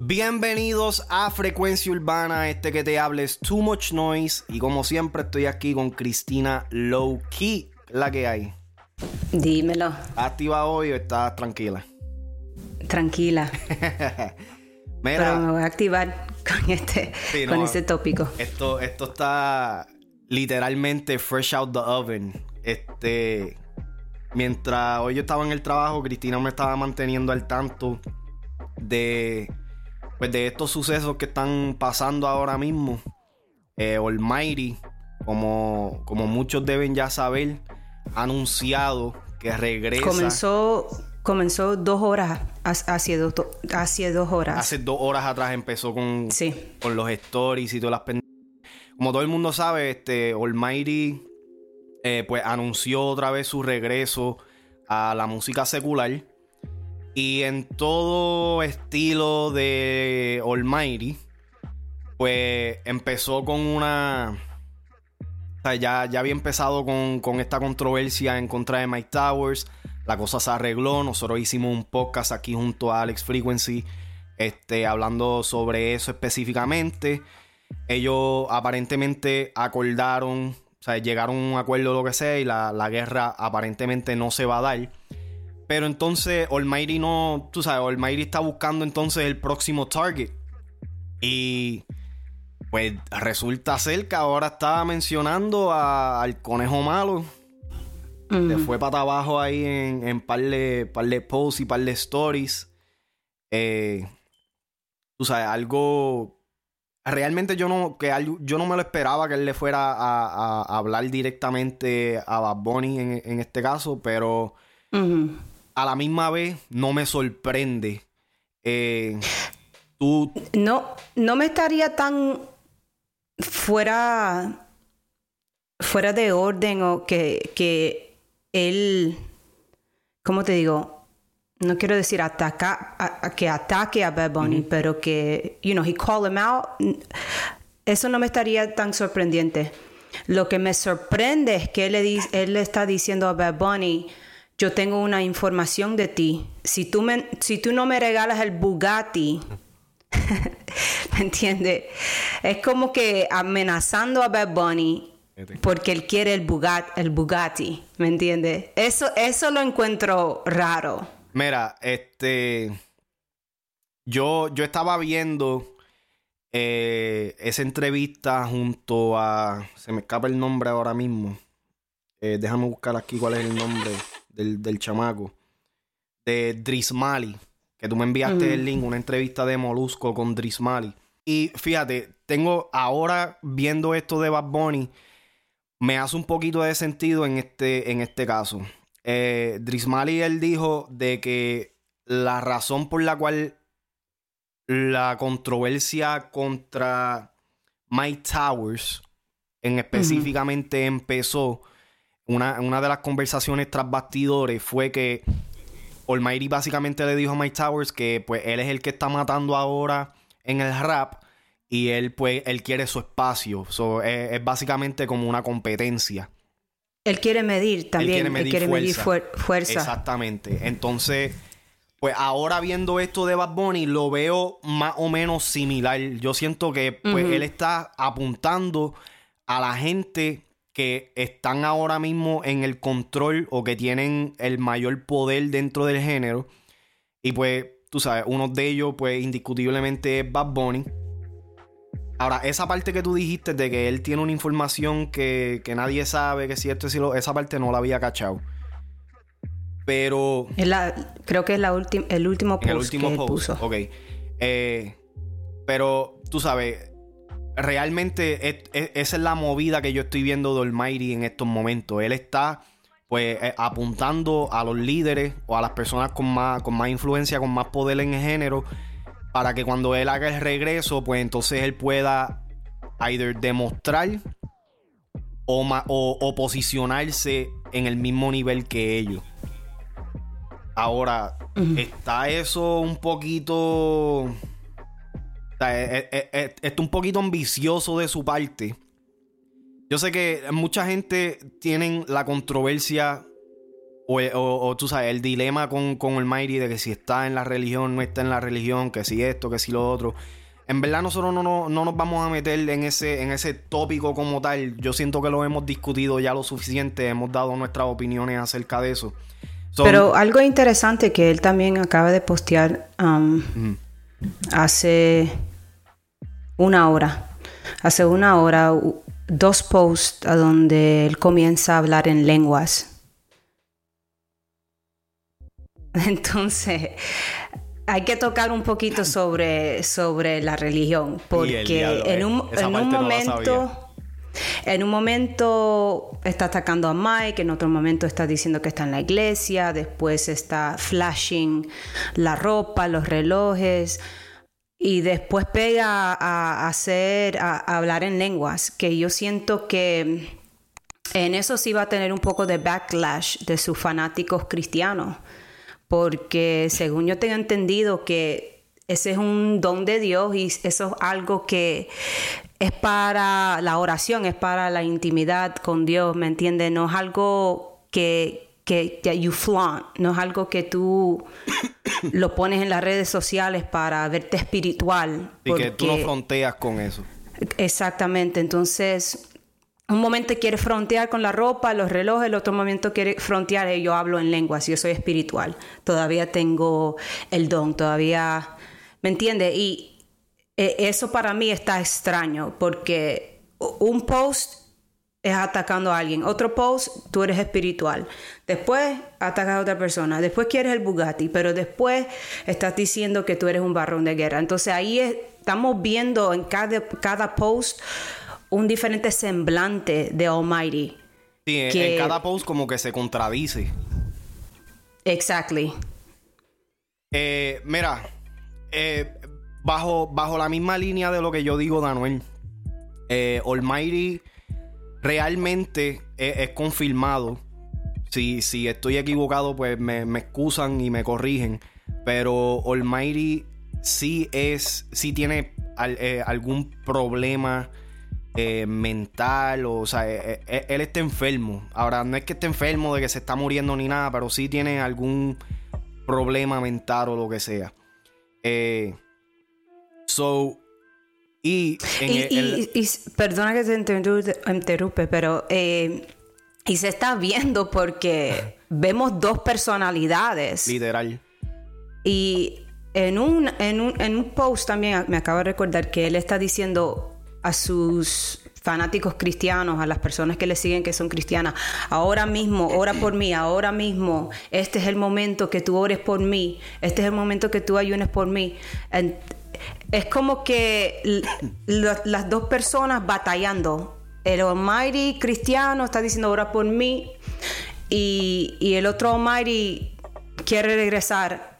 Bienvenidos a Frecuencia Urbana, este que te hables Too Much Noise. Y como siempre, estoy aquí con Cristina Low Key, la que hay. Dímelo. ¿Activa hoy o estás tranquila? Tranquila. Pero me voy a activar con este, con este tópico. Esto, esto está literalmente fresh out the oven. Este. Mientras hoy yo estaba en el trabajo, Cristina me estaba manteniendo al tanto de. Pues de estos sucesos que están pasando ahora mismo. Eh, Almighty, como, como muchos deben ya saber, ha anunciado que regresa. Comenzó Comenzó dos horas, hace dos, hace dos horas. Hace dos horas atrás empezó con, con los stories y todas las pendejas. Como todo el mundo sabe, este Almighty eh, pues anunció otra vez su regreso a la música secular. Y en todo estilo de Almighty, pues empezó con una... O sea, ya, ya había empezado con, con esta controversia en contra de Mike Towers la cosa se arregló. Nosotros hicimos un podcast aquí junto a Alex Frequency, este, hablando sobre eso específicamente. Ellos aparentemente acordaron, o sea, llegaron a un acuerdo o lo que sea, y la, guerra aparentemente no se va a dar. Pero entonces Almighty no, tú sabes, Almighty está buscando entonces el próximo target. Y pues resulta ser que ahora está mencionando al conejo malo se fue para abajo ahí en, en par, de, par de posts y par de stories. Eh, tú sabes, algo. Realmente yo no, que yo no me lo esperaba que él le fuera a, hablar directamente a Bad Bunny en, este caso, pero a la misma vez no me sorprende. Eh, tú. No, no me estaría tan fuera fuera de orden o que, que él, ¿cómo te digo? No quiero decir ataca, que ataque a Bad Bunny, pero que, you know, he call him out. Eso no me estaría tan sorprendente. Lo que me sorprende es que él le, él le está diciendo a Bad Bunny, yo tengo una información de ti. Si tú, me, si tú no me regalas el Bugatti, ¿me entiendes? Es como que amenazando a Bad Bunny porque él quiere el Bugatti, el Bugatti ¿me entiendes? Eso, eso lo encuentro raro. Mira, este. Yo, yo estaba viendo eh, esa entrevista junto a. Se me escapa el nombre ahora mismo. Eh, déjame buscar aquí cuál es el nombre del, chamaco. De Drismali. Que tú me enviaste el link, una entrevista de Molusco con Drismali. Y fíjate, tengo ahora viendo esto de Bad Bunny me hace un poquito de sentido en este, en este caso. Eh, Drismali él dijo de que la razón por la cual la controversia contra Mike Towers en específicamente empezó, una, una, de las conversaciones tras bastidores fue que Almighty básicamente le dijo a Mike Towers que pues él es el que está matando ahora en el rap y él pues él quiere su espacio. es, básicamente como una competencia. Él quiere medir también, él quiere medir, fuerza. Exactamente. Entonces, pues ahora viendo esto de Bad Bunny lo veo más o menos similar. Yo siento que pues él está apuntando a la gente que están ahora mismo en el control o que tienen el mayor poder dentro del género. Y pues, tú sabes, uno de ellos pues indiscutiblemente es Bad Bunny. Ahora, esa parte que tú dijiste de que él tiene una información que, nadie sabe, que es cierto, esa parte no la había cachado. Pero. creo que es la el último post. El último que puso. Ok. Eh, pero tú sabes, realmente esa es la movida que yo estoy viendo de Almighty en estos momentos. Él está pues eh, apuntando a los líderes o a las personas con más, con más influencia, con más poder en el género para que cuando él haga el regreso, pues entonces él pueda either demostrar o, o, posicionarse en el mismo nivel que ellos. Ahora, está eso un poquito. es, un poquito ambicioso de su parte. Yo sé que mucha gente tiene la controversia o, tú sabes, el dilema con, con Almighty de que si está en la religión, no está en la religión, que si esto, que si lo otro. En verdad nosotros no, no, nos vamos a meter en ese, en ese tópico como tal. Yo siento que lo hemos discutido ya lo suficiente, hemos dado nuestras opiniones acerca de eso. Pero algo interesante que él también acaba de postear um, hace una hora. Hace una hora, dos posts a donde él comienza a hablar en lenguas. Entonces, hay que tocar un poquito sobre, sobre la religión, porque en un, en un momento... en un momento está atacando a Mike, en otro momento está diciendo que está en la iglesia, después está flashing la ropa, los relojes, y después pega a, hacer, a, hablar en lenguas, que yo siento que en eso sí va a tener un poco de backlash de sus fanáticos cristianos porque según yo tengo entendido que ese es un don de Dios y eso es algo que es para la oración, es para la intimidad con Dios, ¿me entiendes? No es algo que, que, you flaunt, no es algo que tú lo pones en las redes sociales para verte espiritual. Y que tú no fronteas con eso. Exactamente, entonces un momento quiere frontear con la ropa, los relojes, el otro momento quiere frontear, yo hablo en lenguas, yo soy espiritual, todavía tengo el don, todavía, ¿me entiende? Y eh, eso para mí está extraño, porque un post es atacando a alguien, otro post tú eres espiritual, después atacas a otra persona, después quieres el Bugatti, pero después estás diciendo que tú eres un barrón de guerra. Entonces ahí estamos viendo en cada, cada post un diferente semblante de Almighty. Sí, en cada post como que se contradice. Exactly. Eh, mira, eh, bajo, bajo la misma línea de lo que yo digo, Daniel, eh, Almighty realmente es, confirmado. Si, si, estoy equivocado, pues me, me, excusan y me corrigen. Pero Almighty sí es, sí tiene algún problema eh, mental, o, sea, eh, eh, él está enfermo. Ahora, no es que esté enfermo de que se está muriendo ni nada, pero sí tiene algún problema mental o lo que sea. so, y, perdona que te interrumpe, pero y se está viendo porque vemos dos personalidades. Literal. Y en un, en un, en un post también me acabo de recordar que él está diciendo a sus fanáticos cristianos, a las personas que le siguen que son cristianas, ahora mismo, ora por mí, ahora mismo, este es el momento que tú ores por mí, este es el momento que tú ayunes por mí. Es como que las dos personas batallando. El Almighty cristiano está diciendo ora por mí y, y el otro Almighty quiere regresar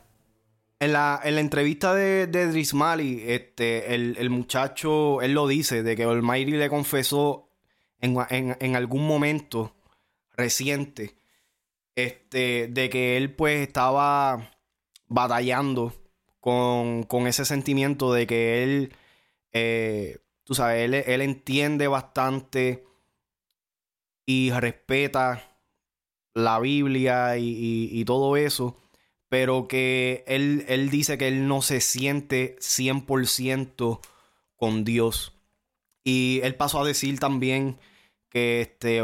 en la, entrevista de, de Drismali, este, el, muchacho, él lo dice, de que Almighty le confesó en, algún momento reciente, este, de que él pues estaba batallando con, ese sentimiento de que él, eh, tú sabes, él, entiende bastante y respeta la Biblia y todo eso pero que él, él dice que él no se siente 100% con Dios. Y él pasó a decir también que este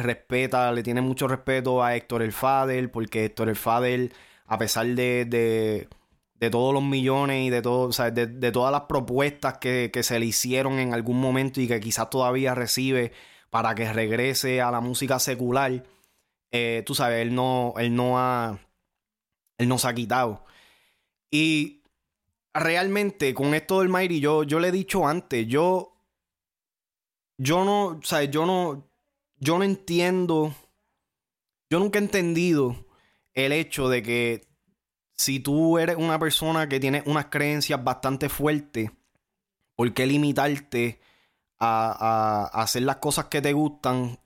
respeta, le tiene mucho respeto a Héctor el Fadel, porque Héctor el Fadel, a pesar de, de, todos los millones y de, todo, sea, de, todas las propuestas que, se le hicieron en algún momento y que quizás todavía recibe para que regrese a la música secular, eh, tú sabes, él no, él no ha él nos ha quitado. Y realmente con esto del Mighty, yo, yo le he dicho antes, yo, yo no, o sea, yo no, yo no entiendo, yo nunca he entendido el hecho de que si tú eres una persona que tiene unas creencias bastante fuertes, ¿por qué limitarte a, a hacer las cosas que te gustan?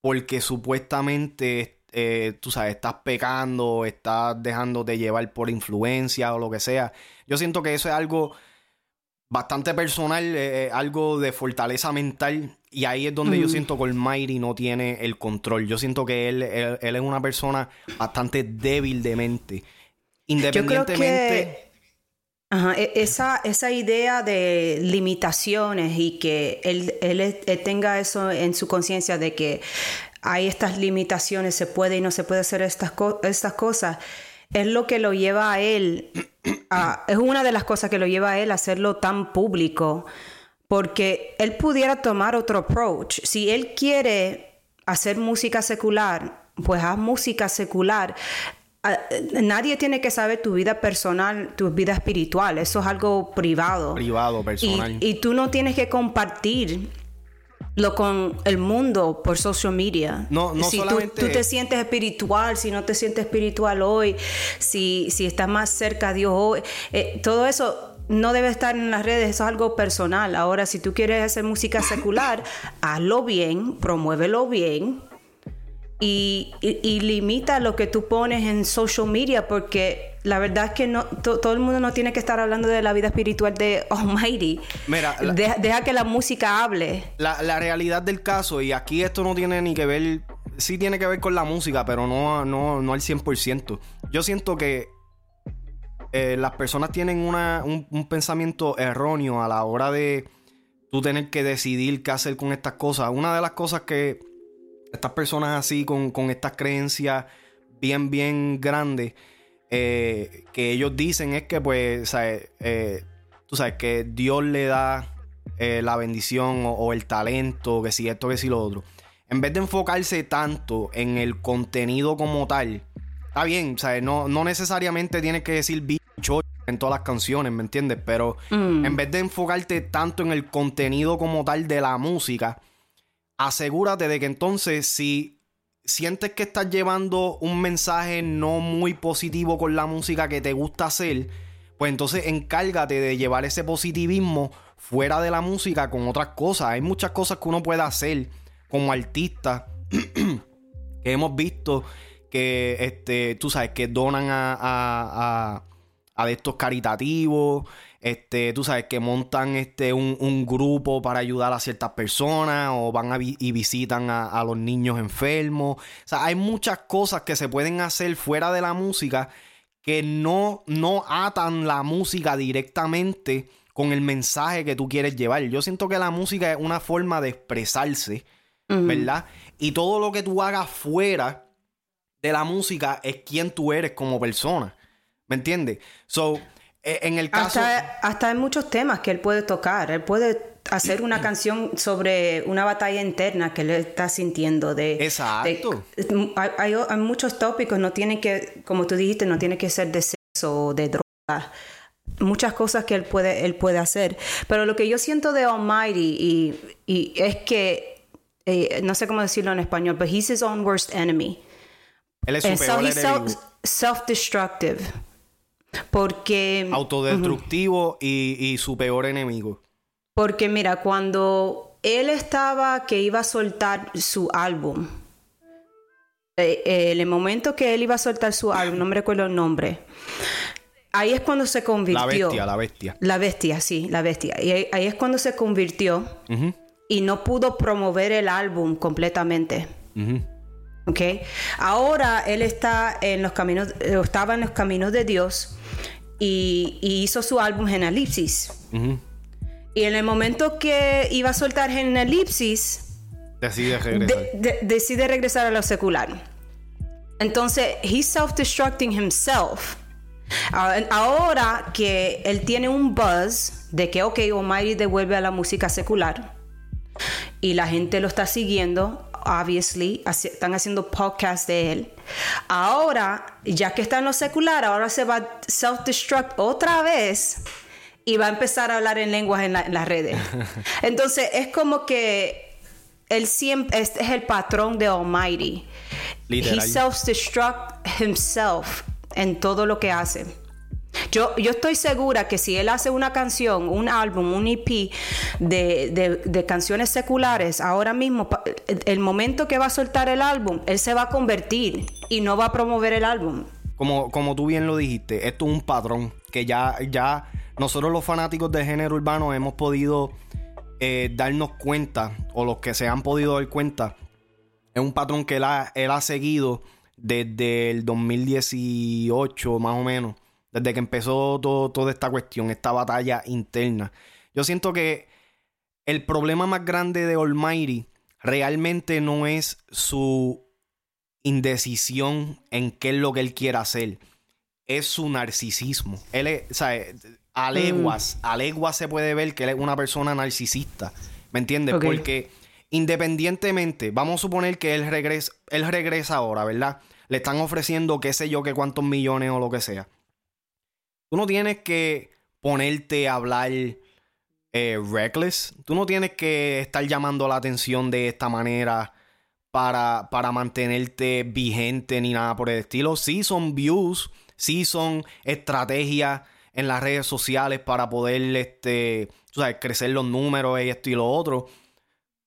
Porque supuestamente eh, tú sabes, estás pecando, estás dejándote llevar por influencia o lo que sea. Yo siento que eso es algo bastante personal, eh, eh, algo de fortaleza mental y ahí es donde yo siento que Almighty no tiene el control. Yo siento que él, él, es una persona bastante débil de mente. Independientemente. Ajá, e, esa, esa idea de limitaciones y que él, él, tenga eso en su conciencia de que hay estas limitaciones, se puede y no se puede hacer estas, estas cosas, es lo que lo lleva a él, es una de las cosas que lo lleva a él a hacerlo tan público porque él pudiera tomar otro approach. Si él quiere hacer música secular, pues haz música secular. Nadie tiene que saber tu vida personal, tu vida espiritual. Eso es algo privado. Privado, personal. Y, tú no tienes que compartir lo con el mundo por social media. No, no si solamente... tú, te sientes espiritual, si no te sientes espiritual hoy, si, si estás más cerca a Dios hoy, eh, todo eso no debe estar en las redes, eso es algo personal. Ahora, si tú quieres hacer música secular, hazlo bien, promuévelo bien y, limita lo que tú pones en social media, porque la verdad es que no, todo el mundo no tiene que estar hablando de la vida espiritual de Almighty. Mira, deja, que la música hable. La, la realidad del caso, y aquí esto no tiene ni que ver, sí tiene que ver con la música, pero no, no, no al 100%. Yo siento que eh, las personas tienen un, pensamiento erróneo a la hora de tú tener que decidir qué hacer con estas cosas. Una de las cosas que estas personas así, con, estas creencias bien, bien grandes, eh, que ellos dicen es que, pues, eh, tú sabes, que Dios le da la bendición o, el talento, que si esto, que si lo otro. En vez de enfocarse tanto en el contenido como tal, está bien, ¿sabes? No, no necesariamente tienes que decir en todas las canciones, ¿me entiendes? Pero mm. en vez de enfocarte tanto en el contenido como tal de la música, asegúrate de que entonces si sientes que estás llevando un mensaje no muy positivo con la música que te gusta hacer, pues entonces encárgate de llevar ese positivismo fuera de la música con otras cosas. Hay muchas cosas que uno puede hacer como artista que hemos visto que, este, tú sabes, que donan a a de estos caritativos, este, tú sabes, que montan este, un, grupo para ayudar a ciertas personas o van y visitan a, los niños enfermos. O sea, hay muchas cosas que se pueden hacer fuera de la música que no, no atan la música directamente con el mensaje que tú quieres llevar. Yo siento que la música es una forma de expresarse, ¿verdad? Y todo lo que tú hagas fuera de la música es quien tú eres como persona. ¿Me entiendes? So, en el caso. Hasta, hasta hay muchos temas que él puede tocar. Él puede hacer una canción sobre una batalla interna que él está sintiendo de exacto. hay, muchos tópicos no tiene que como tú dijiste no tiene que ser de sexo o de droga muchas cosas que él puede él puede hacer. Pero lo que yo siento de Almighty y, y es que eh, no sé cómo decirlo en español pero he's his own worst enemy. Él es su peor enemigo. self-destructive porque... Autodestructivo y, su peor enemigo. Porque mira, cuando él estaba que iba a soltar su álbum, eh, eh, el momento que él iba a soltar su álbum, no me recuerdo el nombre, ahí es cuando se convirtió. La bestia, la bestia. La bestia, sí, la bestia. Y ahí, es cuando se convirtió y no pudo promover el álbum completamente. ¿Ok? Ahora él está en los caminos, eh, estaba en los caminos de Dios y, hizo su álbum Genelipsis. Y en el momento que iba a soltar Genelipsis, decide regresar. decide regresar a lo secular. Entonces, he's self-destructing himself. Ahora que él tiene un buzz de que, ok, Almighty devuelve a la música secular y la gente lo está siguiendo, obviously, están haciendo podcast de él. Ahora, ya que está en lo secular, ahora se va a self-destruct otra vez y va a empezar a hablar en lenguas en, las redes. Entonces, es como que él siempre, este es el patrón de Almighty. He self-destruct himself en todo lo que hace. Yo, yo estoy segura que si él hace una canción, un álbum, un EP de, canciones seculares, ahora mismo, el momento que va a soltar el álbum, él se va a convertir y no va a promover el álbum. Como, como tú bien lo dijiste, esto es un patrón que ya, ya nosotros los fanáticos del género urbano hemos podido eh, darnos cuenta, o los que se han podido dar cuenta, es un patrón que él ha, él ha seguido desde el 2018, más o menos. Desde que empezó toda esta cuestión, esta batalla interna. Yo siento que el problema más grande de Almighty realmente no es su indecisión en qué es lo que él quiere hacer. Es su narcisismo. Él es, o sea, a leguas, a leguas se puede ver que él es una persona narcisista. ¿Me entiendes? Porque independientemente, vamos a suponer que él regresa, él regresa ahora, ¿verdad? Le están ofreciendo qué sé yo, qué cuántos millones o lo que sea. Tú no tienes que ponerte a hablar eh, reckless. Tú no tienes que estar llamando la atención de esta manera para, para mantenerte vigente ni nada por el estilo. Sí son views, sí son estrategias en las redes sociales para poder este, crecer los números y esto y lo otro.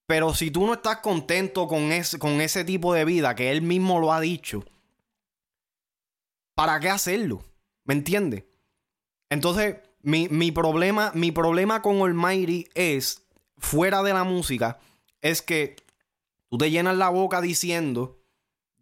Pero si tú no estás contento con ese, con ese tipo de vida que él mismo lo ha dicho, ¿para qué hacerlo? ¿Me entiendes? Entonces, mi, problema, mi problema con Almighty es, fuera de la música, es que tú te llenas la boca diciendo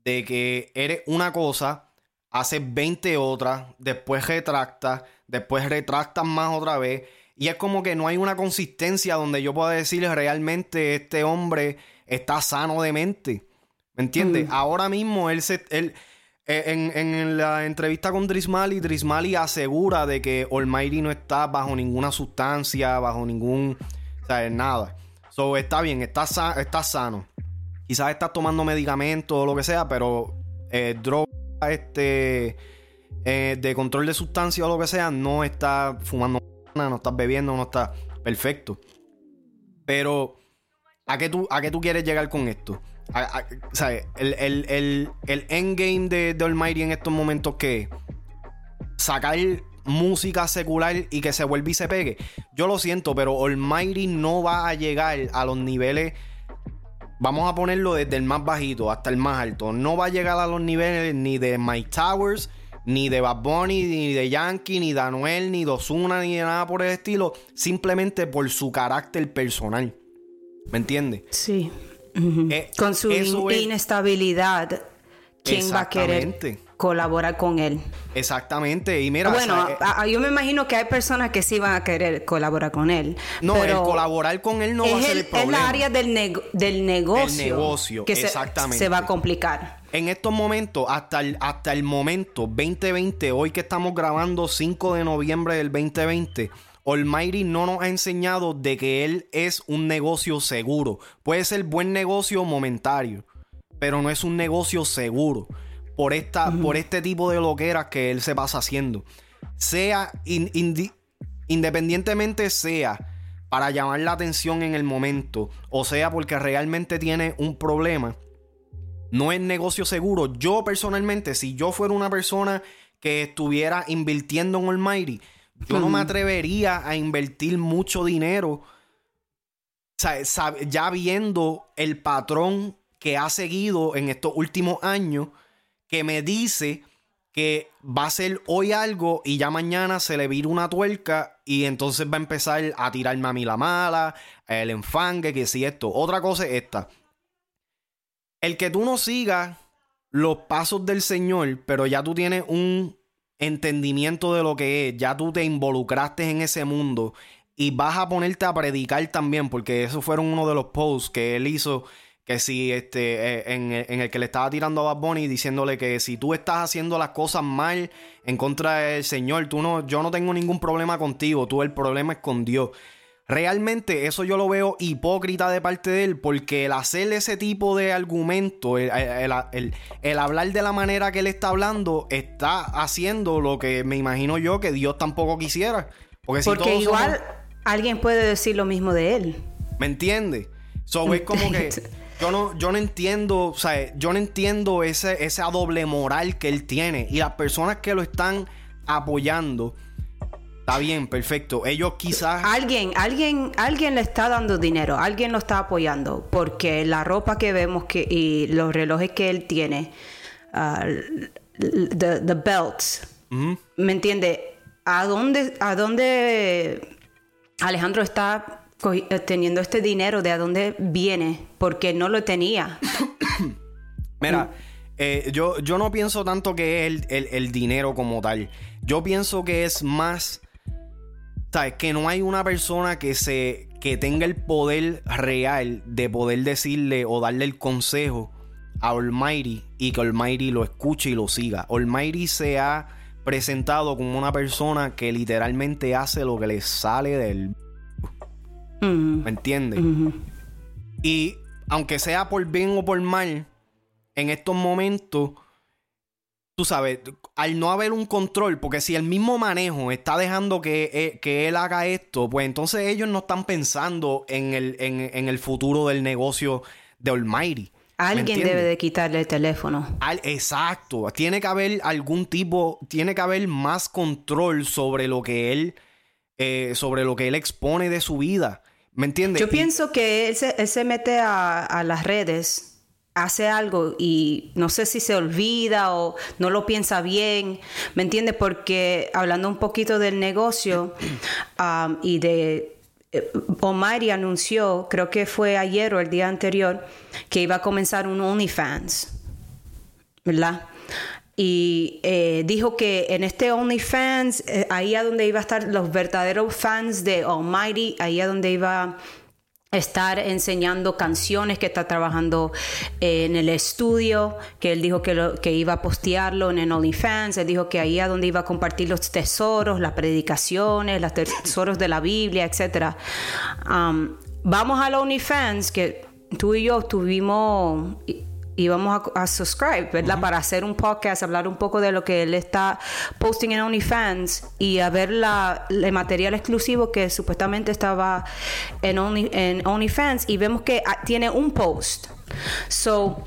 de que eres una cosa, haces 20 otras, después retractas, después retractas más otra vez. Y es como que no hay una consistencia donde yo pueda decirle realmente este hombre está sano de mente. ¿Me entiendes? Ahora mismo él se. Él, eh, en, la entrevista con Drismali, Drismali asegura de que Almighty no está bajo ninguna sustancia, bajo ningún. O sea, nada. So, está bien, está, sano. Quizás está tomando medicamentos o lo que sea, pero eh, droga este, eh, de control de sustancia o lo que sea, no está fumando no está bebiendo, no está perfecto. Pero, ¿a qué tú, a qué tú quieres llegar con esto? El, el, el, endgame de, de Almighty en estos momentos que sacar música secular y que se vuelva y se pegue. Yo lo siento, pero Almighty no va a llegar a los niveles. Vamos a ponerlo desde el más bajito hasta el más alto. No va a llegar a los niveles ni de Mike Towers, ni de Bad Bunny, ni de Yankee, ni de Anuel, ni de Ozuna, ni de nada por el estilo. Simplemente por su carácter personal. ¿Me entiendes? Sí. Eh, con su inestabilidad, ¿quién va a querer colaborar con él? Exactamente. Y mira, bueno, yo me imagino que hay personas que sí van a querer colaborar con él. No, el colaborar con él no va a ser el, problema. Es la área del, del negocio. El negocio, que exactamente. Se, va a complicar. En estos momentos, hasta el, hasta el momento 2020, hoy que estamos grabando 5 de noviembre del 2020 Almighty no nos ha enseñado de que él es un negocio seguro. Puede ser buen negocio momentario, pero no es un negocio seguro. Por, esta, por este tipo de loqueras que él se pasa haciendo. Sea independientemente sea para llamar la atención en el momento, o sea porque realmente tiene un problema, no es negocio seguro. Yo personalmente, si yo fuera una persona que estuviera invirtiendo en Almighty, yo no me atrevería a invertir mucho dinero ya viendo el patrón que ha seguido en estos últimos años que me dice que va a ser hoy algo y ya mañana se le vira una tuerca y entonces va a empezar a tirarme a mí la mala, el enfangue, que si esto. Otra cosa es esta. El que tú no sigas los pasos del Señor, pero ya tú tienes un entendimiento de lo que es, ya tú te involucraste en ese mundo y vas a ponerte a predicar también, porque eso fueron uno de los posts que él hizo, que si este, eh, en, el que le estaba tirando a Bad Bunny diciéndole que si tú estás haciendo las cosas mal en contra del Señor, tú no, yo no tengo ningún problema contigo, tú el problema es con Dios. Realmente eso yo lo veo hipócrita de parte de él porque el hacer ese tipo de argumento, el, hablar de la manera que él está hablando, está haciendo lo que me imagino yo que Dios tampoco quisiera. Porque, igual alguien puede decir lo mismo de él. ¿Me entiendes? So, es como que yo no, yo no entiendo, o sea, yo no entiendo ese, esa doble moral que él tiene. Y las personas que lo están apoyando Está bien, perfecto. Ellos quizás. Alguien, alguien, alguien le está dando dinero, alguien lo está apoyando, porque la ropa que vemos que, y los relojes que él tiene, uh, the, belts, ¿me entiende? ¿A dónde, ¿A dónde Alejandro está eh, teniendo este dinero, ¿de dónde viene? Porque no lo tenía. Mira, eh, yo, yo no pienso tanto que es el, dinero como tal. Yo pienso que es más. ¿Sabes? Que no hay una persona que se. que tenga el poder real de poder decirle o darle el consejo a Almighty y que Almighty lo escuche y lo siga. Almighty se ha presentado como una persona que literalmente hace lo que le sale del. ¿Me entiendes? Y aunque sea por bien o por mal, en estos momentos, tú sabes, al no haber un control, porque si el mismo manejo está dejando que, eh, él haga esto, pues entonces ellos no están pensando en el, en, el futuro del negocio de Almighty. Alguien debe de quitarle el teléfono. exacto. Tiene que haber algún tipo, tiene que haber más control sobre lo que él, eh, sobre lo que él expone de su vida. ¿Me entiendes? Yo pienso que él se, mete a, las redes, hace algo y no sé si se olvida o no lo piensa bien, ¿me entiendes? Porque hablando un poquito del negocio y de eh, Omari anunció, creo que fue ayer o el día anterior, que iba a comenzar un OnlyFans, ¿verdad? Y eh, dijo que en este OnlyFans, eh, ahí a donde iba a estar los verdaderos fans de Almighty, ahí a donde iba estar enseñando canciones que está trabajando en el estudio, que él dijo que, que iba a postearlo en el OnlyFans, él dijo que ahí a donde iba a compartir los tesoros, las predicaciones, los tesoros de la Biblia, etc. Um, vamos al OnlyFans, que tú y yo tuvimos y vamos a, a subscribe, ¿verdad? Para hacer un podcast, hablar un poco de lo que él está posting en OnlyFans y a ver la, el material exclusivo que supuestamente estaba en, Only, en OnlyFans y vemos que ah, tiene un post. So,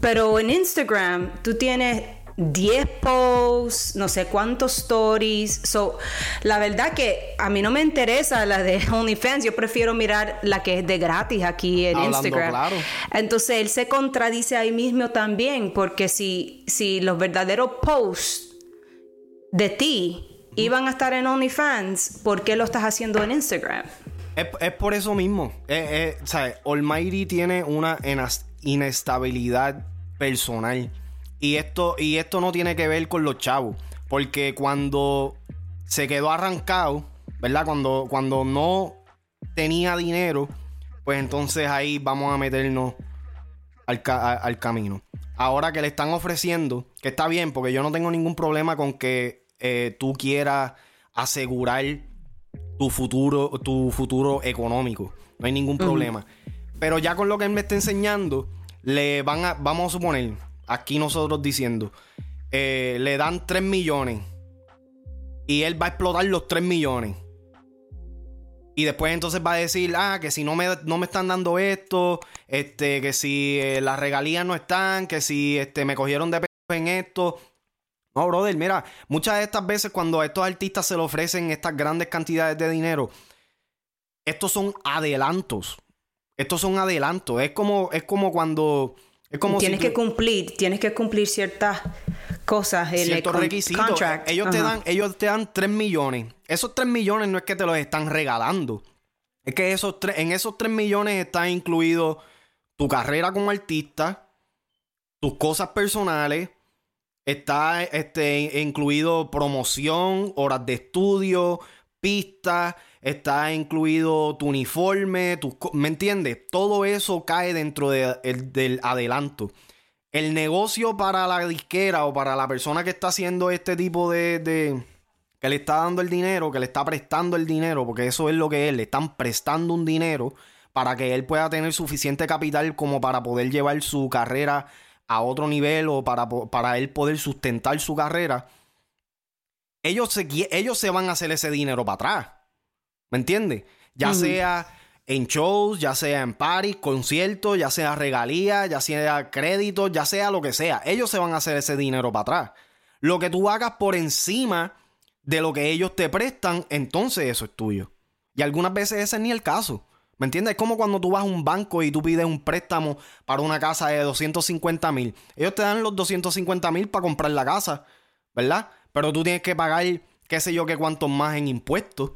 pero en Instagram tú tienes 10 posts, no sé cuántos stories. So, la verdad que a mí no me interesa la de OnlyFans, yo prefiero mirar la que es de gratis aquí en Instagram. Entonces él se contradice ahí mismo también, porque si, si los verdaderos posts de ti iban a estar en OnlyFans, ¿por qué lo estás haciendo en Instagram? Es, por eso mismo. Eh, eh, Almighty tiene una inestabilidad personal. Y esto, y esto no tiene que ver con los chavos. Porque cuando se quedó arrancado, ¿verdad? Cuando, cuando no tenía dinero, pues entonces ahí vamos a meternos al, camino. Ahora que le están ofreciendo, que está bien, porque yo no tengo ningún problema con que eh, tú quieras asegurar tu futuro, tu futuro económico. No hay ningún problema. Pero ya con lo que él me está enseñando, le van a, vamos a suponer, aquí nosotros diciendo, eh, le dan 3 millones y él va a explotar los 3 millones. Y después entonces va a decir, ah, que si no me, no me están dando esto, este, que si eh, las regalías no están, que si este, me cogieron de peso en esto. No, brother, mira, muchas de estas veces cuando a estos artistas se le ofrecen estas grandes cantidades de dinero, estos son adelantos. Estos son adelantos. Es como, es como cuando tienes que cumplir, tienes que cumplir ciertas cosas en ciertos requisitos. Ellos te dan, ellos te dan 3 millones. Esos 3 millones no es que te los están regalando. Es que esos en esos 3 millones está incluido tu carrera como artista, tus cosas personales, está este, incluido promoción, horas de estudio, pistas, está incluido tu uniforme, ¿me entiendes? Todo eso cae dentro del adelanto. El negocio para la disquera o para la persona que está haciendo este tipo de, de, que le está dando el dinero, que le está prestando el dinero, porque eso es lo que es, le están prestando un dinero para que él pueda tener suficiente capital como para poder llevar su carrera a otro nivel o para, para él poder sustentar su carrera. Ellos se, ellos se van a hacer ese dinero para atrás. ¿Me entiendes? Ya sea en shows, ya sea en parties, conciertos, ya sea regalías, ya sea créditos, ya sea lo que sea. Ellos se van a hacer ese dinero para atrás. Lo que tú hagas por encima de lo que ellos te prestan, entonces eso es tuyo. Y algunas veces ese es ni el caso. ¿Me entiendes? Es como cuando tú vas a un banco y tú pides un préstamo para una casa de 250 mil. Ellos te dan los 250 mil para comprar la casa, ¿verdad? Pero tú tienes que pagar, qué sé yo, qué cuántos más en impuestos.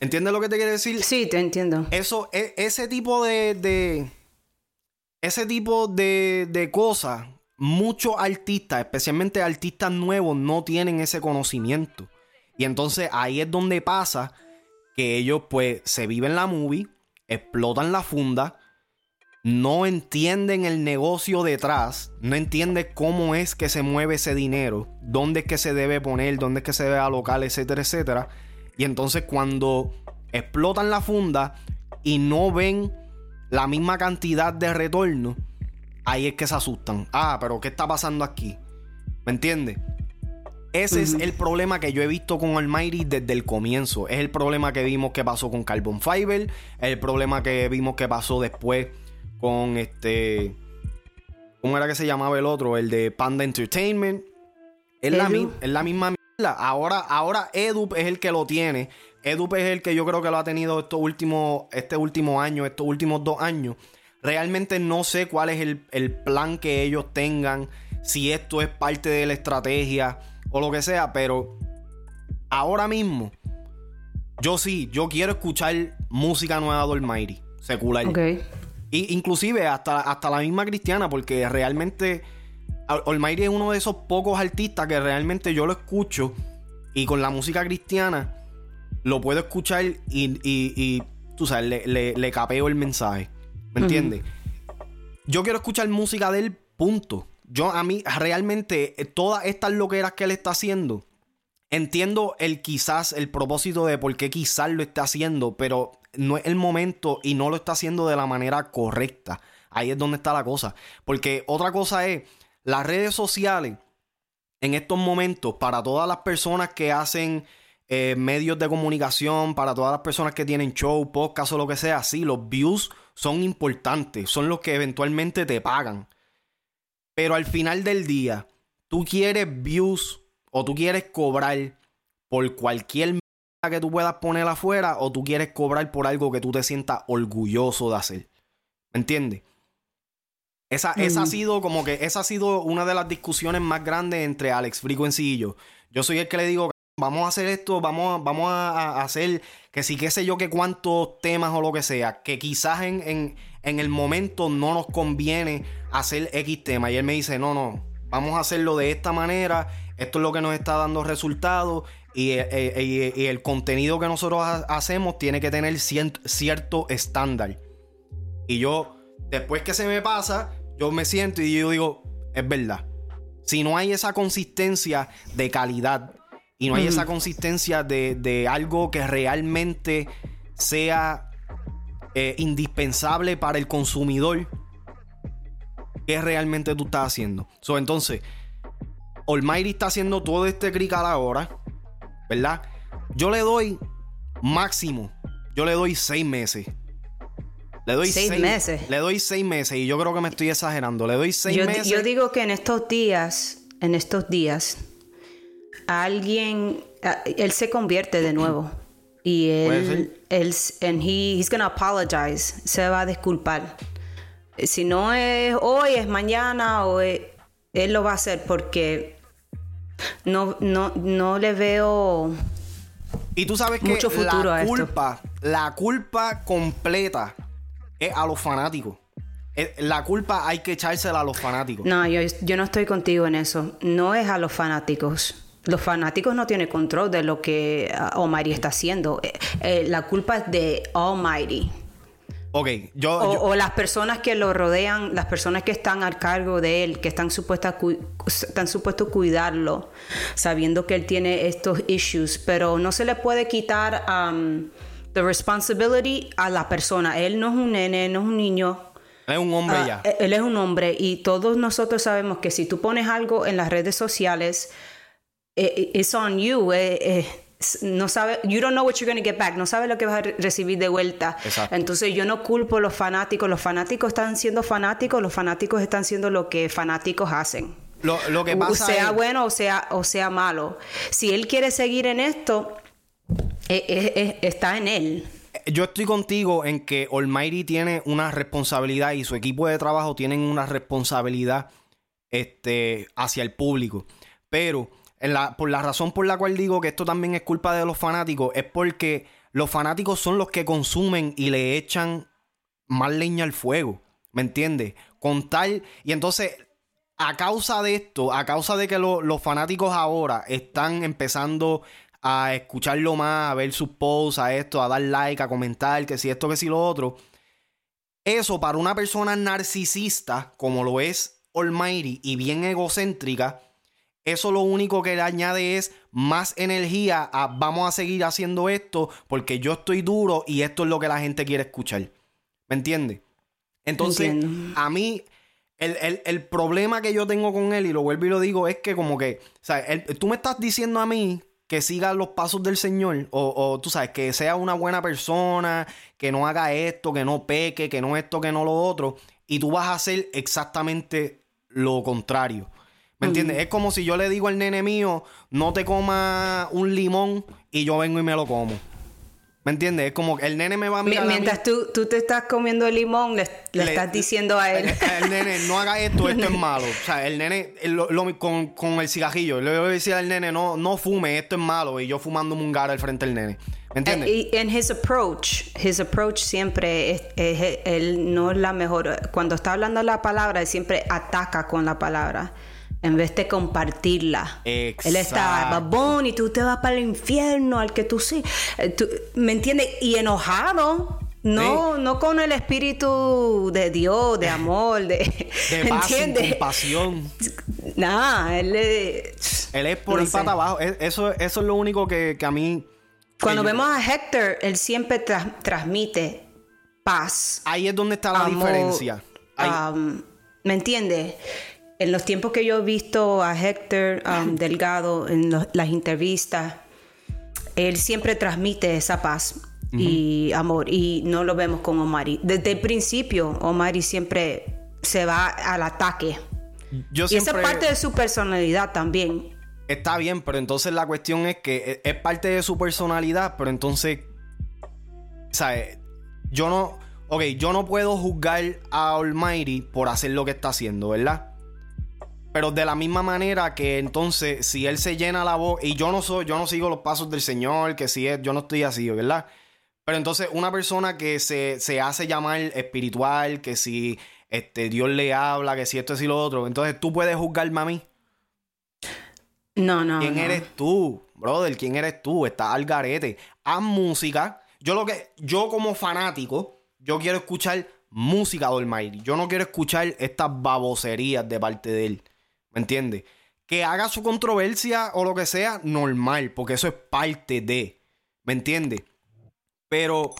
¿Entiendes lo que te quiere decir? Sí, te entiendo. Eso, e, ese tipo de, de ese tipo de, de cosas, muchos artistas, especialmente artistas nuevos, no tienen ese conocimiento. Y entonces ahí es donde pasa que ellos pues se viven la movie, explotan la funda, no entienden el negocio detrás, no entienden cómo es que se mueve ese dinero, dónde es que se debe poner, dónde es que se debe alocar, etcétera, etcétera. Y entonces cuando explotan la funda y no ven la misma cantidad de retorno, ahí es que se asustan. Ah, pero ¿qué está pasando aquí? ¿Me entiendes? Ese es el problema que yo he visto con Almighty desde el comienzo. Es el problema que vimos que pasó con Carbon Fiber. Es el problema que vimos que pasó después con este. ¿Cómo era que se llamaba el otro? El de Panda Entertainment. Es, la, es la, misma. Ahora, ahora Edup es el que lo tiene. Edup es el que yo creo que lo ha tenido estos últimos, este último año, estos últimos dos años. Realmente no sé cuál es el, el plan que ellos tengan. Si esto es parte de la estrategia o lo que sea, pero ahora mismo, yo sí, yo quiero escuchar música nueva de Almighty, secular. Ok. Y inclusive hasta, hasta la misma cristiana, porque realmente Almighty es uno de esos pocos artistas que realmente yo lo escucho y con la música cristiana lo puedo escuchar y, y, tú sabes, le, le, capeo el mensaje. ¿Me entiendes? Yo quiero escuchar música del punto. Yo, a mí, realmente, eh, todas estas loqueras que él está haciendo, entiendo el quizás, el propósito de por qué quizás lo está haciendo, pero no es el momento y no lo está haciendo de la manera correcta. Ahí es donde está la cosa. Porque otra cosa es, las redes sociales, en estos momentos, para todas las personas que hacen eh, medios de comunicación, para todas las personas que tienen show, podcast o lo que sea, sí, los views son importantes, son los que eventualmente te pagan. Pero al final del día, tú quieres views o tú quieres cobrar por cualquier que tú puedas poner afuera o tú quieres cobrar por algo que tú te sientas orgulloso de hacer. ¿Me entiendes? Esa, esa, ha mm. sido como que esa ha sido una de las discusiones más grandes entre Alex Frequency y yo. Yo soy el que le digo, vamos a hacer esto, vamos, vamos a, hacer que si qué sé yo que cuántos temas o lo que sea, que quizás en, en, en el momento no nos conviene hacer X tema. Y él me dice, no, no, vamos a hacerlo de esta manera, esto es lo que nos está dando resultados y, eh, eh, y, el contenido que nosotros hacemos tiene que tener cierto estándar. Y yo, después que se me pasa, yo me siento y yo digo, es verdad. Si no hay esa consistencia de calidad y no hay esa consistencia de, algo que realmente sea eh, indispensable para el consumidor, ¿qué realmente tú estás haciendo? So, entonces, Almighty está haciendo todo este crical ahora, ¿verdad? Yo le doy máximo, yo le doy seis meses. Le doy seis, meses. Le doy seis meses y yo creo que me estoy exagerando. Le doy seis meses. Yo digo que en estos días, en estos días, alguien, él se convierte de nuevo. Y él, él, and he, he's gonna apologize, se va a disculpar. Si no es hoy, es mañana, o él lo va a hacer porque no, no, no le veo y tú sabes que mucho futuro la culpa, la culpa completa es a los fanáticos. La culpa hay que echársela a los fanáticos. No, yo, yo no estoy contigo en eso. No es a los fanáticos. Los fanáticos no tienen control de lo que uh, Almighty está haciendo. Eh, eh, la culpa es de Almighty. Ok, yo o, las personas que lo rodean, las personas que están al cargo de él, que están supuestas están supuestos a cuidarlo, sabiendo que él tiene estos issues, pero no se le puede quitar um, the responsibility a la persona. Él no es un nene, no es un niño. Es un hombre ah, ya. Él es un hombre y todos nosotros sabemos que si tú pones algo en las redes sociales, eh, it's on you. Eh, eh no sabe, you don't know what you're going to get back, no sabe lo que vas a recibir de vuelta. Entonces yo no culpo a los fanáticos, los fanáticos están siendo fanáticos, los fanáticos están haciendo lo que fanáticos hacen. Lo, que pasa sea bueno o sea, o sea malo. Si él quiere seguir en esto, eh, eh, eh, está en él. Yo estoy contigo en que Almighty tiene una responsabilidad y su equipo de trabajo tienen una responsabilidad este, hacia el público. Pero por la razón por la cual digo que esto también es culpa de los fanáticos es porque los fanáticos son los que consumen y le echan más leña al fuego. ¿Me entiendes? Con tal. Y entonces, a causa de esto, a causa de que los fanáticos ahora están empezando a escucharlo más, a ver sus posts, a esto, a dar like, a comentar, que si esto, que si lo otro. Eso para una persona narcisista, como lo es Almighty, y bien egocéntrica, eso lo único que le añade es más energía a vamos a seguir haciendo esto porque yo estoy duro y esto es lo que la gente quiere escuchar. ¿Me entiendes? Entonces, a mí, el, problema que yo tengo con él, y lo vuelvo y lo digo, es que como que, o sea, tú me estás diciendo a mí que siga los pasos del Señor, o, o, tú sabes, que sea una buena persona, que no haga esto, que no peque, que no esto, que no lo otro, y tú vas a hacer exactamente lo contrario. ¿Me entiendes? Es como si yo le digo al nene mío, no te coma un limón y yo vengo y me lo como. ¿Me entiendes? Es como el nene me va a mirar. Mientras Tú, tú te estás comiendo el limón, le, estás diciendo a él. El, nene, no haga esto, esto es malo. O sea, el nene, con, con, el cigajillo, le voy a decir al nene, no, no fume, esto es malo. Y yo fumando mungar al frente del nene. ¿Me entiendes? Y en his approach, his approach siempre es, él no es la mejor. Cuando está hablando la palabra, él siempre ataca con la palabra en vez de compartirla. Él está babón y tú te vas para el infierno al que tú sí. Eh, ¿Me entiendes? Y enojado. No, no con el espíritu de Dios, de amor, de, de paz, compasión. Nada, él es. Él es por el pata abajo. Eso, eso es lo único que, a mí. Cuando vemos a Hector, él siempre transmite paz. Ahí es donde está la diferencia. ¿Me entiendes? En los tiempos que yo he visto a Héctor um, Delgado en las entrevistas, él siempre transmite esa paz y amor y no lo vemos con Omari. Desde el principio, Omari siempre se va al ataque. Yo y esa es parte de su personalidad también. Está bien, pero entonces la cuestión es que es parte de su personalidad, pero entonces, ¿sabes? Yo no, ok, yo no puedo juzgar a Almighty por hacer lo que está haciendo, ¿verdad? Pero de la misma manera que entonces, si él se llena la voz, y yo no soy, yo no sigo los pasos del Señor, que si es, yo no estoy así, ¿verdad? Pero entonces, una persona que se, hace llamar espiritual, que si este, Dios le habla, que si esto es y lo otro, entonces tú puedes juzgarme a mí. No, no. ¿Quién eres tú, brother? ¿Quién eres tú? Estás al garete. Haz música. Yo lo que, yo como fanático, yo quiero escuchar música de Almighty. Yo no quiero escuchar estas baboserías de parte de él. ¿Me entiendes? Que haga su controversia o lo que sea, normal, porque eso es parte de. ¿Me entiendes? Pero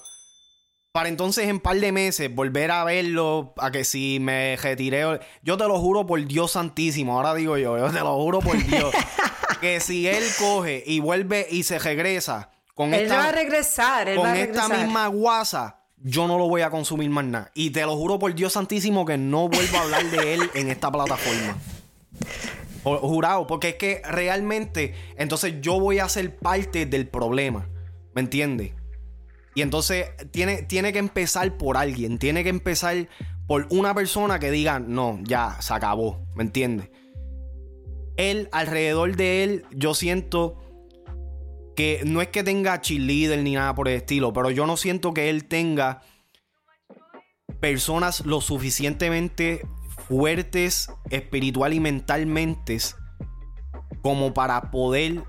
para entonces en par de meses volver a verlo, a que si me retiré, yo te lo juro por Dios santísimo, ahora digo yo, yo te lo juro por Dios, que si él coge y vuelve y se regresa con él va a regresar, con esta misma guasa, yo no lo voy a consumir más nada. Y te lo juro por Dios santísimo que no vuelvo a hablar de él en esta plataforma. Jurado, porque es que realmente, entonces yo voy a ser parte del problema. ¿Me entiendes? Y entonces tiene, tiene que empezar por alguien, tiene que empezar por una persona que diga, no, ya, se acabó, ¿me entiendes? Él, alrededor de él, yo siento que no es que tenga cheerleader ni nada por el estilo, pero yo no siento que él tenga personas lo suficientemente fuertes espiritual y mentalmente como para poder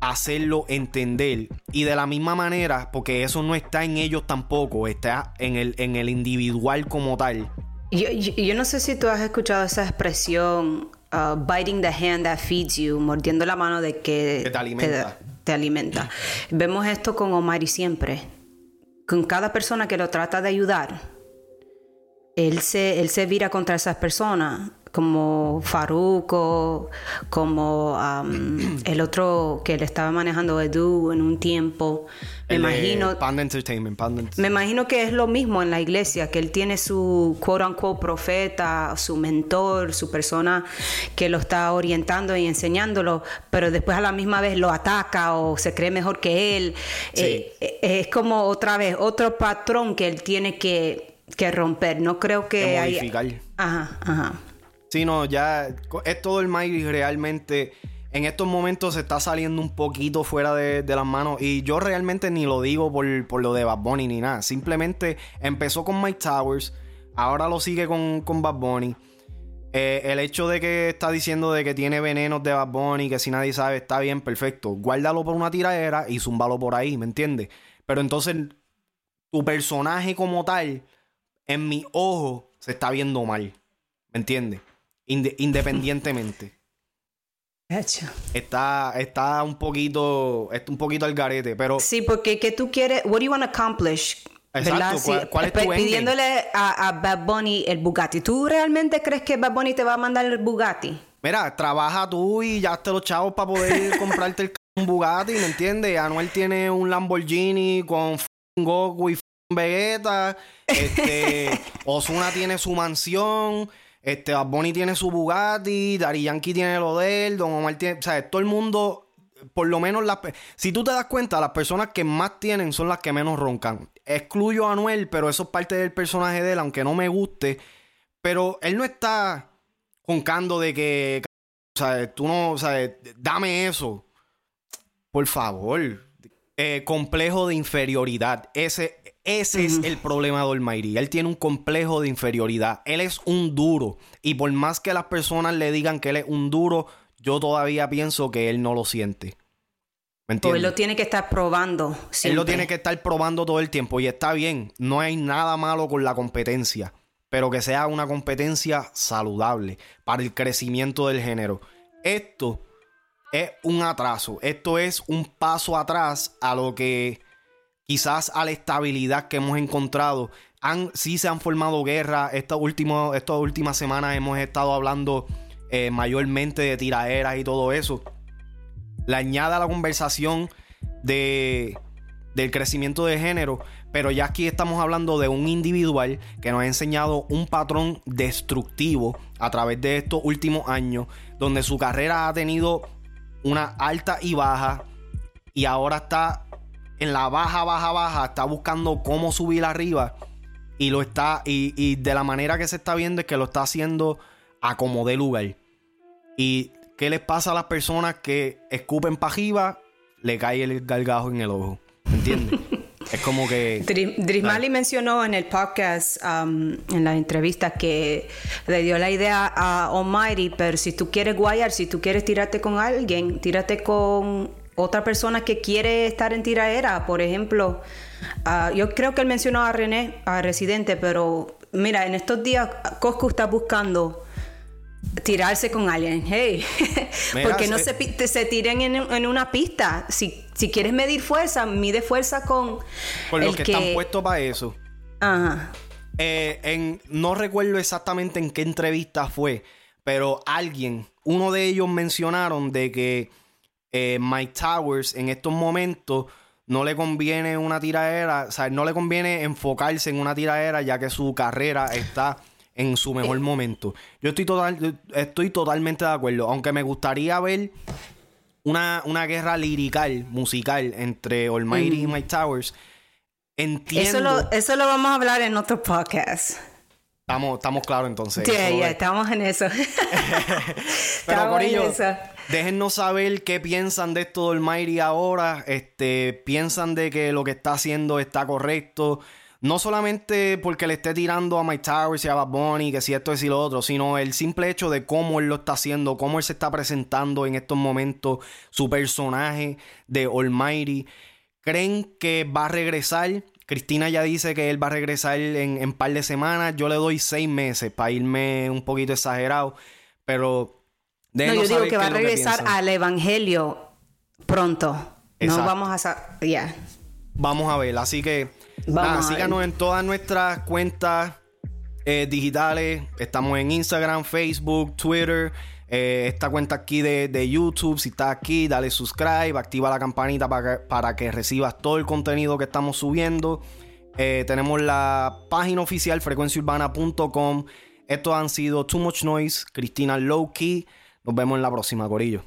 hacerlo entender. Y de la misma manera porque eso no está en ellos tampoco está en el, en el individual como tal. Yo, no sé si tú has escuchado esa expresión uh, biting the hand that feeds you mordiendo la mano de que, te alimenta, te, alimenta. vemos esto con Omar y siempre. Con cada persona que lo trata de ayudar él se, él se vira contra esas personas, como Faruco, como el otro que le estaba manejando Edu en un tiempo. Me imagino. Entertainment, Me imagino que es lo mismo en la iglesia, que él tiene su quote unquote profeta, su mentor, su persona que lo está orientando y enseñándolo, pero después a la misma vez lo ataca o se cree mejor que él. Eh, eh, es como otra vez, otro patrón que él tiene que que romper. No creo que, modificar. Ajá, ajá. Sí, no, ya es todo el Mighty realmente en estos momentos se está saliendo un poquito fuera de, las manos. Y yo realmente ni lo digo por, lo de Bad Bunny ni nada. Simplemente empezó con Mike Towers. Ahora lo sigue con, con Bad Bunny. Eh, el hecho de que está diciendo de que tiene venenos de Bad Bunny, que si nadie sabe, está bien, perfecto. Guárdalo por una tiradera y zúmbalo por ahí, ¿me entiendes? Pero entonces, tu personaje como tal, en mi ojo, se está viendo mal. ¿Me entiendes? independientemente. Está, está un poquito, está un poquito al garete, pero... Sí, porque ¿qué tú quieres? What do you want to accomplish? Exacto, ¿cuál, es tu Pidiéndole a, a, Bad Bunny el Bugatti. ¿Tú realmente crees que Bad Bunny te va a mandar el Bugatti? Mira, trabaja tú y ya te los chavos para poder comprarte el un Bugatti, ¿me entiendes? Anuel tiene un Lamborghini con Goku y Vegeta. Este, Osuna tiene su mansión. Este, Bad Bunny tiene su Bugatti, Dari Yankee tiene lo de él, Don Omar tiene... O sea, todo el mundo, por lo menos... las si tú te das cuenta, las personas que más tienen son las que menos roncan. Excluyo a Anuel, pero eso es parte del personaje de él, aunque no me guste. Pero él no está roncando de que... O sea, tú no... O sea, dame eso. Por favor. Eh, complejo de inferioridad. Ese, ese es el problema de Almighty. Él tiene un complejo de inferioridad. Él es un duro. Y por más que las personas le digan que él es un duro, yo todavía pienso que él no lo siente. ¿Me entiendes? él lo tiene que estar probando. Él lo tiene que estar probando todo el tiempo. Y está bien. No hay nada malo con la competencia. Pero que sea una competencia saludable para el crecimiento del género. Esto es un atraso. Esto es un paso atrás a lo que quizás a la estabilidad que hemos encontrado. Han, sí se han formado guerras. Estas estas últimas semanas hemos estado hablando eh, mayormente de tiraderas y todo eso. Le añade a la conversación de, del crecimiento de género. Pero ya aquí estamos hablando de un individual que nos ha enseñado un patrón destructivo a través de estos últimos años, donde su carrera ha tenido una alta y baja y ahora está en la baja, baja, baja, está buscando cómo subir arriba y lo está, y, de la manera que se está viendo es que lo está haciendo a como de lugar. ¿Y qué les pasa a las personas que escupen para arriba? Le cae el gargajo en el ojo. ¿Me entiendes? es como que. Drismali mencionó en el podcast, um, en la entrevista, que le dio la idea a Almighty, pero si tú quieres guayar, si tú quieres tirarte con alguien, tírate con otra persona que quiere estar en tiraera, por ejemplo, ah, yo creo que él mencionó a René, a Residente, pero mira, en estos días Cosco está buscando tirarse con alguien, hey, porque no se, se tiren en, una pista. Si, si quieres medir fuerza, mide fuerza con... Con los que, están puestos para eso. Ajá. Eh, en, no recuerdo exactamente en qué entrevista fue, pero alguien, uno de ellos mencionaron de que eh, Mike Towers en estos momentos no le conviene una tiradera, o sea, no le conviene enfocarse en una tiradera ya que su carrera está en su mejor momento. Yo estoy, total, estoy totalmente de acuerdo, aunque me gustaría ver una, una guerra lirical, musical entre Almighty y Mike Towers. Entiendo. Eso lo, eso lo vamos a hablar en otro podcast. Estamos, estamos claros entonces. Sí, ya, estamos en eso. Pero, estamos en eso. Déjennos saber qué piensan de esto del Almighty ahora. Este, piensan de que lo que está haciendo está correcto. No solamente porque le esté tirando a Mike Towers y a Bad Bunny, que si esto es y lo otro, sino el simple hecho de cómo él lo está haciendo, cómo él se está presentando en estos momentos, su personaje de Almighty. ¿Creen que va a regresar? Cristina ya dice que él va a regresar en un par de semanas. Yo le doy seis meses para irme un poquito exagerado. Pero no, yo digo que va a regresar al Evangelio pronto. No vamos a... Ya. Vamos a ver, así que... síganos en todas nuestras cuentas eh, digitales. Estamos en Instagram, Facebook, Twitter. Eh, esta cuenta aquí de, YouTube, si estás aquí, dale subscribe, activa la campanita para que, para que recibas todo el contenido que estamos subiendo. Eh, tenemos la página oficial frecuenciaurbana.com. Estos han sido Too Much Noise, Cristina Lowkey. Nos vemos en la próxima, Corillo.